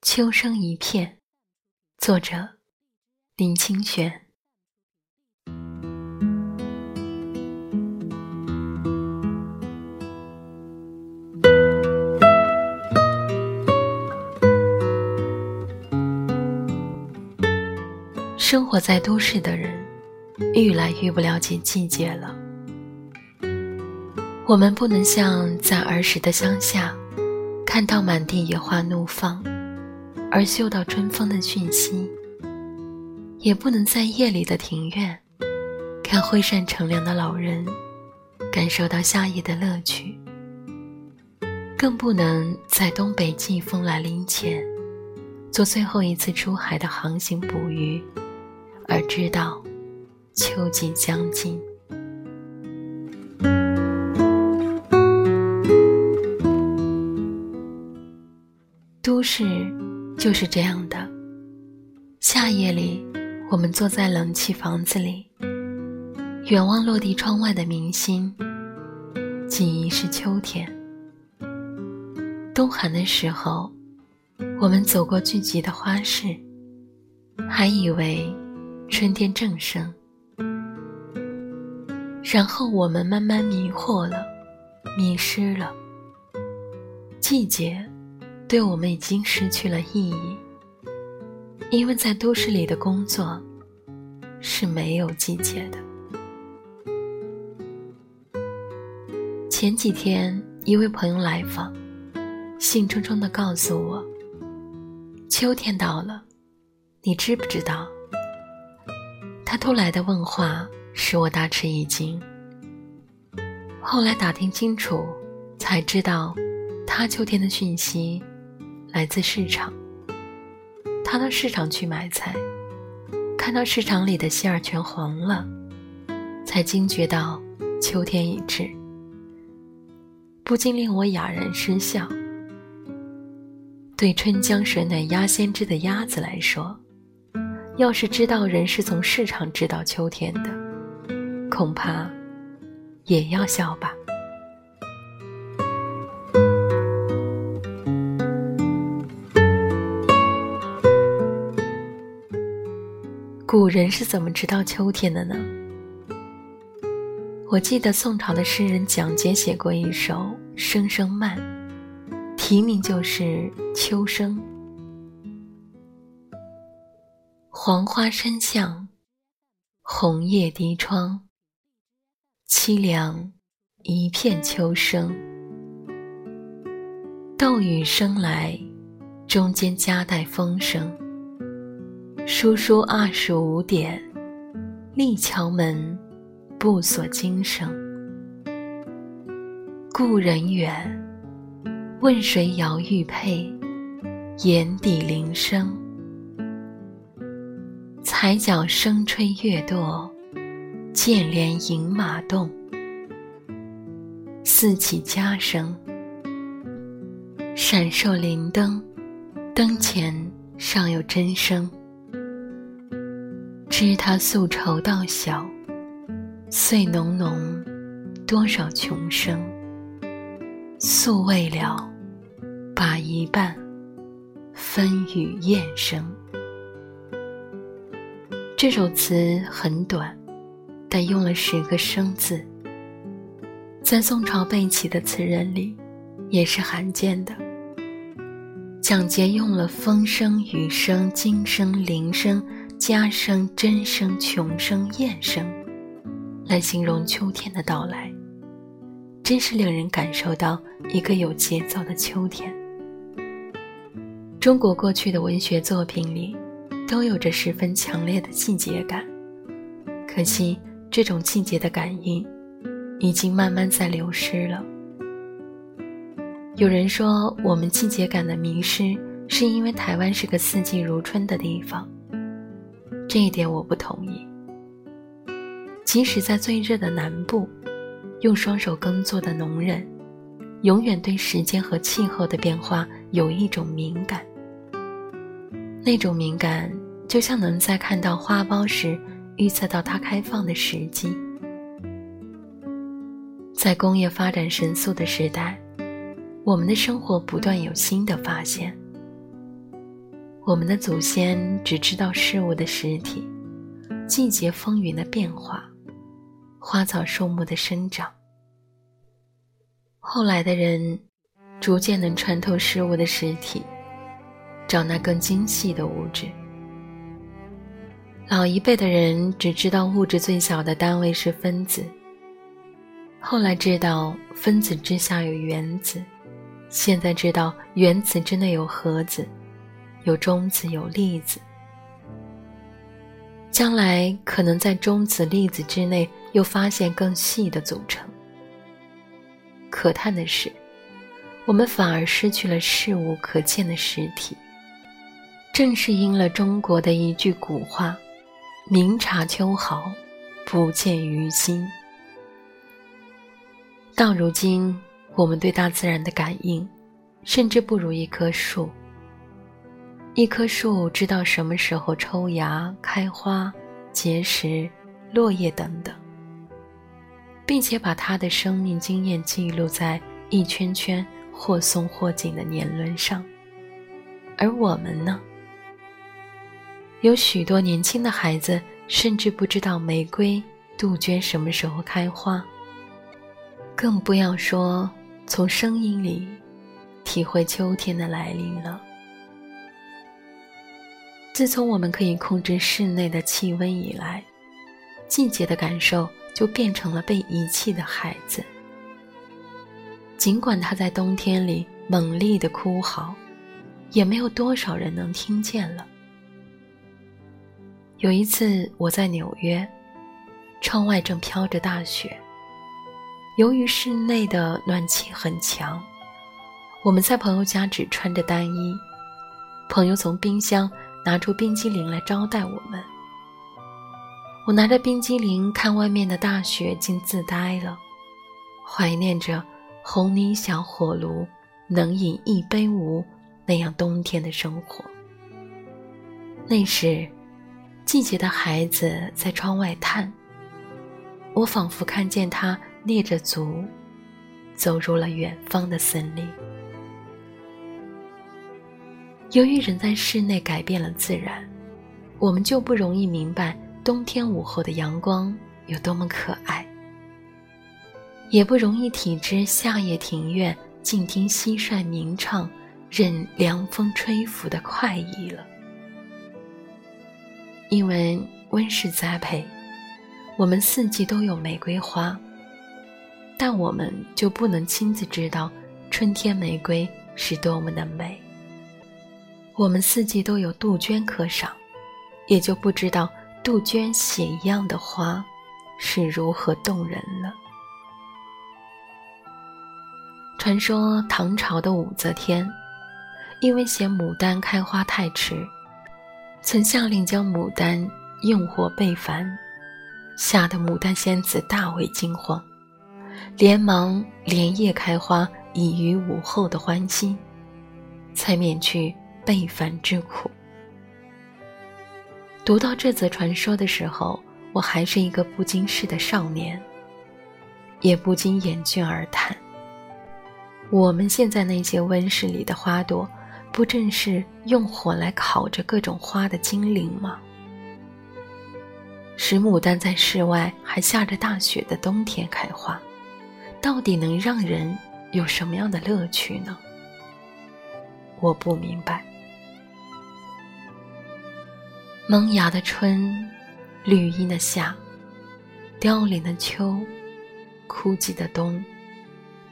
秋声一片，作者林清玄。生活在都市的人，愈来愈不了解季节了。我们不能像在儿时的乡下，看到满地野花怒放，而嗅到春风的讯息；也不能在夜里的庭院，看挥扇乘凉的老人，感受到夏夜的乐趣；更不能在东北季风来临前，做最后一次出海的航行捕鱼。而知道，秋季将近。都市就是这样的。夏夜里，我们坐在冷气房子里，远望落地窗外的明星，记忆是秋天。冬寒的时候，我们走过聚集的花市，还以为。春天正盛，然后我们慢慢迷惑了，迷失了。季节，对我们已经失去了意义，因为在都市里的工作是没有季节的。前几天，一位朋友来访，兴冲冲地告诉我：“秋天到了，你知不知道？”他突来的问话使我大吃一惊。后来打听清楚，才知道，他秋天的讯息来自市场。他到市场去买菜，看到市场里的杏儿全黄了，才惊觉到秋天已至，不禁令我哑然失笑。对春江水暖鸭先知的鸭子来说。要是知道人是从市场知道秋天的，恐怕也要笑吧。古人是怎么知道秋天的呢？我记得宋朝的诗人蒋捷写过一首《声声慢》，题名就是《秋声》。黄花深巷，红叶低窗。凄凉一片秋声。斗雨声来，中间夹带风声。书书二十五点，立敲门，不锁金声。故人远，问谁摇玉佩，眼底铃声。彩角声吹月堕，剑帘引马动。四起家声，闪烁灵灯，灯前尚有真声。知他素愁到晓，岁浓浓，多少穷生。宿未了，把一半分与燕声。这首词很短，但用了十个“生”字，在宋朝背起的词人里，也是罕见的。蒋捷用了风声、雨声、金声、铃声、家声、真声、穷声、燕声，来形容秋天的到来，真是令人感受到一个有节奏的秋天。中国过去的文学作品里。都有着十分强烈的季节感，可惜这种季节的感应已经慢慢在流失了。有人说，我们季节感的迷失是因为台湾是个四季如春的地方，这一点我不同意。即使在最热的南部，用双手耕作的农人，永远对时间和气候的变化有一种敏感。那种敏感，就像能在看到花苞时预测到它开放的时机。在工业发展神速的时代，我们的生活不断有新的发现。我们的祖先只知道事物的实体，季节风云的变化，花草树木的生长。后来的人逐渐能穿透事物的实体，找那更精细的物质。老一辈的人只知道物质最小的单位是分子，后来知道分子之下有原子，现在知道原子之内有核子，有中子，有粒子。将来可能在中子、粒子之内又发现更细的组成。可叹的是，我们反而失去了事物可见的实体。正是因了中国的一句古话。明察秋毫，不见于心。到如今，我们对大自然的感应，甚至不如一棵树。一棵树知道什么时候抽芽、开花、结实、落叶等等，并且把它的生命经验记录在一圈圈或松或紧的年轮上。而我们呢？有许多年轻的孩子甚至不知道玫瑰、杜鹃什么时候开花，更不要说从声音里体会秋天的来临了。自从我们可以控制室内的气温以来，季节的感受就变成了被遗弃的孩子。尽管他在冬天里猛烈的哭嚎，也没有多少人能听见了。有一次，我在纽约，窗外正飘着大雪。由于室内的暖气很强，我们在朋友家只穿着单衣。朋友从冰箱拿出冰激凌来招待我们。我拿着冰激凌看外面的大雪，竟自呆了，怀念着红泥小火炉能饮一杯无那样冬天的生活。那时。季节的孩子在窗外探，我仿佛看见他蹑着足，走入了远方的森林。由于人在室内改变了自然，我们就不容易明白冬天午后的阳光有多么可爱，也不容易体知夏夜庭院静听蟋蟀鸣唱，任凉风吹拂的快意了。因为温室栽培，我们四季都有玫瑰花，但我们就不能亲自知道春天玫瑰是多么的美。我们四季都有杜鹃可赏，也就不知道杜鹃血一样的花是如何动人了。传说唐朝的武则天，因为嫌牡丹开花太迟。曾下令将牡丹用火焙凡，吓得牡丹仙子大为惊慌，连忙连夜开花，以娱武后的欢心，才免去被凡之苦。读到这则传说的时候，我还是一个不经事的少年，也不禁掩卷而叹：我们现在那些温室里的花朵。不正是用火来烤着各种花的精灵吗？使牡丹在室外还下着大雪的冬天开花，到底能让人有什么样的乐趣呢？我不明白。萌芽的春，绿荫的夏，凋零的秋，枯寂的冬，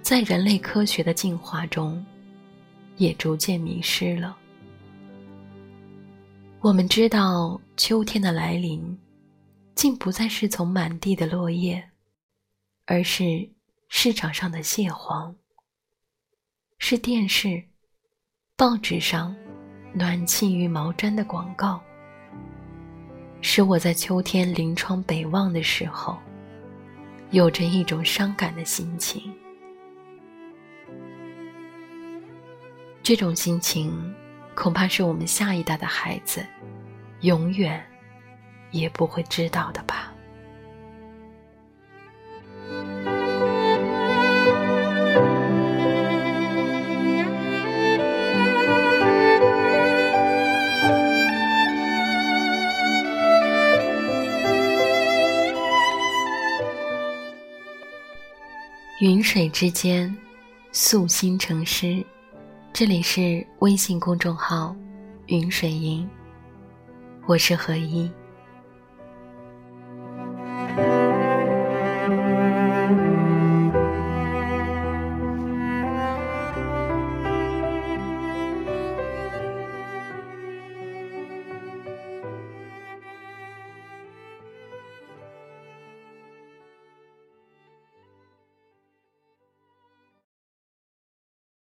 在人类科学的进化中。也逐渐迷失了。我们知道秋天的来临，竟不再是从满地的落叶，而是市场上的蟹黄，是电视、报纸上暖气与毛毡的广告，使我在秋天临窗北望的时候，有着一种伤感的心情。这种心情，恐怕是我们下一代的孩子，永远也不会知道的吧。云水之间，素心成诗。这里是微信公众号“云水吟”，我是何一。